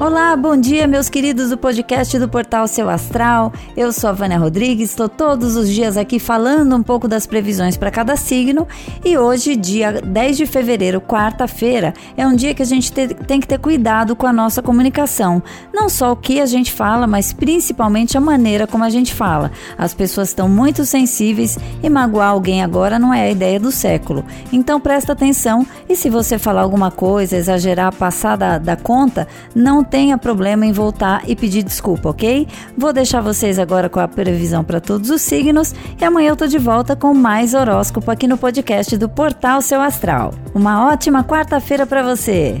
Olá, bom dia, meus queridos do podcast do Portal Seu Astral. Eu sou a Vânia Rodrigues, estou todos os dias aqui falando um pouco das previsões para cada signo. E hoje, dia 10 de fevereiro, quarta-feira, é um dia que a gente te, tem que ter cuidado com a nossa comunicação. Não só o que a gente fala, mas principalmente a maneira como a gente fala. As pessoas estão muito sensíveis e magoar alguém agora não é a ideia do século. Então presta atenção e se você falar alguma coisa, exagerar, passar da, da conta, não tenha problema em voltar e pedir desculpa, ok? Vou deixar vocês agora com a previsão para todos os signos e amanhã eu tô de volta com mais horóscopo aqui no podcast do Portal Seu Astral. Uma ótima quarta-feira para você.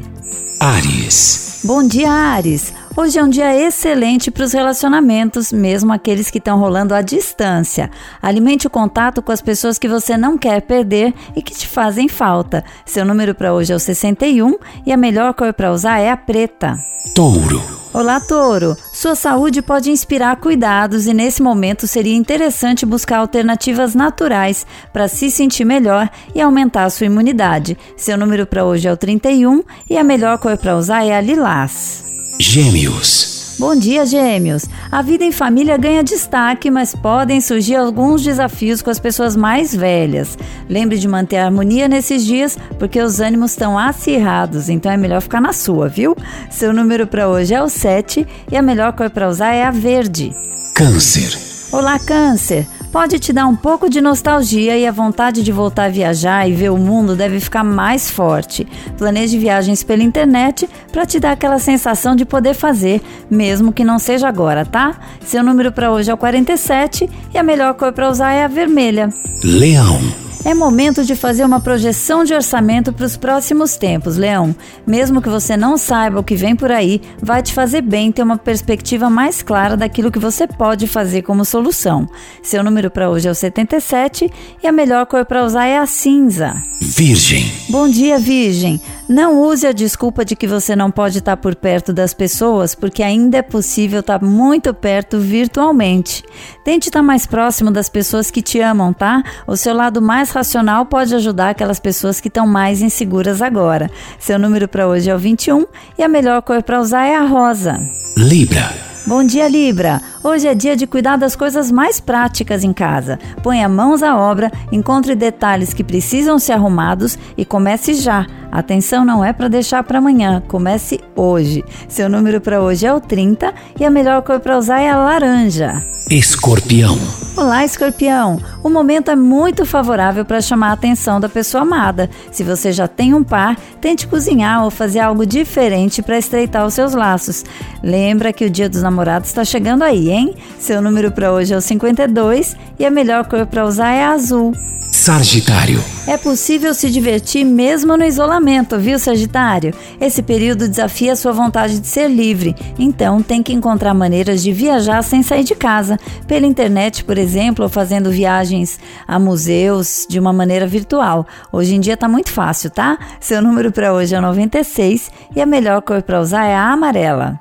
Ares. Bom dia, Ares. Hoje é um dia excelente para os relacionamentos, mesmo aqueles que estão rolando à distância. Alimente o contato com as pessoas que você não quer perder e que te fazem falta. Seu número para hoje é o 61 e a melhor cor para usar é a preta. Touro. Olá, Touro. Sua saúde pode inspirar cuidados e nesse momento seria interessante buscar alternativas naturais para se sentir melhor e aumentar a sua imunidade. Seu número para hoje é o 31 e a melhor cor para usar é a lilás. Gêmeos. Bom dia, gêmeos! A vida em família ganha destaque, mas podem surgir alguns desafios com as pessoas mais velhas. Lembre de manter a harmonia nesses dias, porque os ânimos estão acirrados, então é melhor ficar na sua, viu? Seu número para hoje é o 7 e a melhor cor para usar é a verde. Câncer. Olá, Câncer! Pode te dar um pouco de nostalgia e a vontade de voltar a viajar e ver o mundo deve ficar mais forte. Planeje viagens pela internet para te dar aquela sensação de poder fazer, mesmo que não seja agora, tá? Seu número para hoje é o 47 e a melhor cor para usar é a vermelha. Leão. É momento de fazer uma projeção de orçamento para os próximos tempos, Leão. Mesmo que você não saiba o que vem por aí, vai te fazer bem ter uma perspectiva mais clara daquilo que você pode fazer como solução. Seu número para hoje é o 77 e a melhor cor para usar é a cinza. Virgem. Bom dia, Virgem. Não use a desculpa de que você não pode estar por perto das pessoas, porque ainda é possível estar muito perto virtualmente. Tente estar mais próximo das pessoas que te amam, tá? O seu lado mais racional pode ajudar aquelas pessoas que estão mais inseguras agora. Seu número para hoje é o 21 e a melhor cor para usar é a rosa. Libra. Bom dia, Libra! Hoje é dia de cuidar das coisas mais práticas em casa. Ponha mãos à obra, encontre detalhes que precisam ser arrumados e comece já. Atenção não é para deixar para amanhã, comece hoje. Seu número para hoje é o 30 e a melhor cor para usar é a laranja. Escorpião. Olá, escorpião! O momento é muito favorável para chamar a atenção da pessoa amada. Se você já tem um par, tente cozinhar ou fazer algo diferente para estreitar os seus laços. Lembra que o Dia dos Namorados está chegando aí, hein? Seu número para hoje é o 52 e a melhor cor para usar é a azul. Sagitário. É possível se divertir mesmo no isolamento, viu, Sagitário? Esse período desafia sua vontade de ser livre, então tem que encontrar maneiras de viajar sem sair de casa, pela internet, por exemplo, ou fazendo viagens a museus de uma maneira virtual. Hoje em dia tá muito fácil, tá? Seu número para hoje é 96 e a melhor cor para usar é a amarela.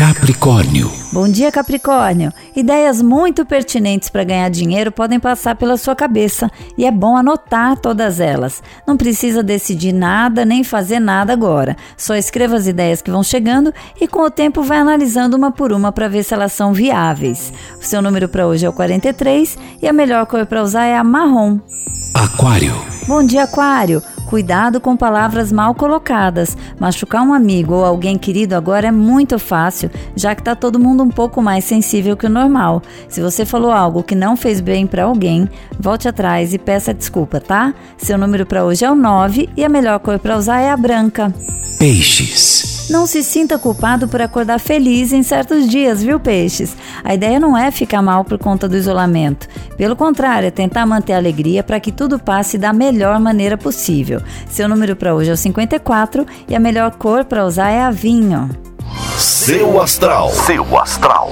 Capricórnio. Bom dia, Capricórnio. Ideias muito pertinentes para ganhar dinheiro podem passar pela sua cabeça e é bom anotar todas elas. Não precisa decidir nada nem fazer nada agora. Só escreva as ideias que vão chegando e com o tempo vai analisando uma por uma para ver se elas são viáveis. O seu número para hoje é o 43 e a melhor cor para usar é a marrom. Aquário. Bom dia, Aquário. Cuidado com palavras mal colocadas. Machucar um amigo ou alguém querido agora é muito fácil, já que está todo mundo um pouco mais sensível que o normal. Se você falou algo que não fez bem para alguém, volte atrás e peça desculpa, tá? Seu número para hoje é o 9 e a melhor cor para usar é a branca. Peixes. Não se sinta culpado por acordar feliz em certos dias, viu, peixes? A ideia não é ficar mal por conta do isolamento. Pelo contrário, é tentar manter a alegria para que tudo passe da melhor maneira possível. Seu número para hoje é o 54 e a melhor cor para usar é a vinho. Seu astral. Seu astral.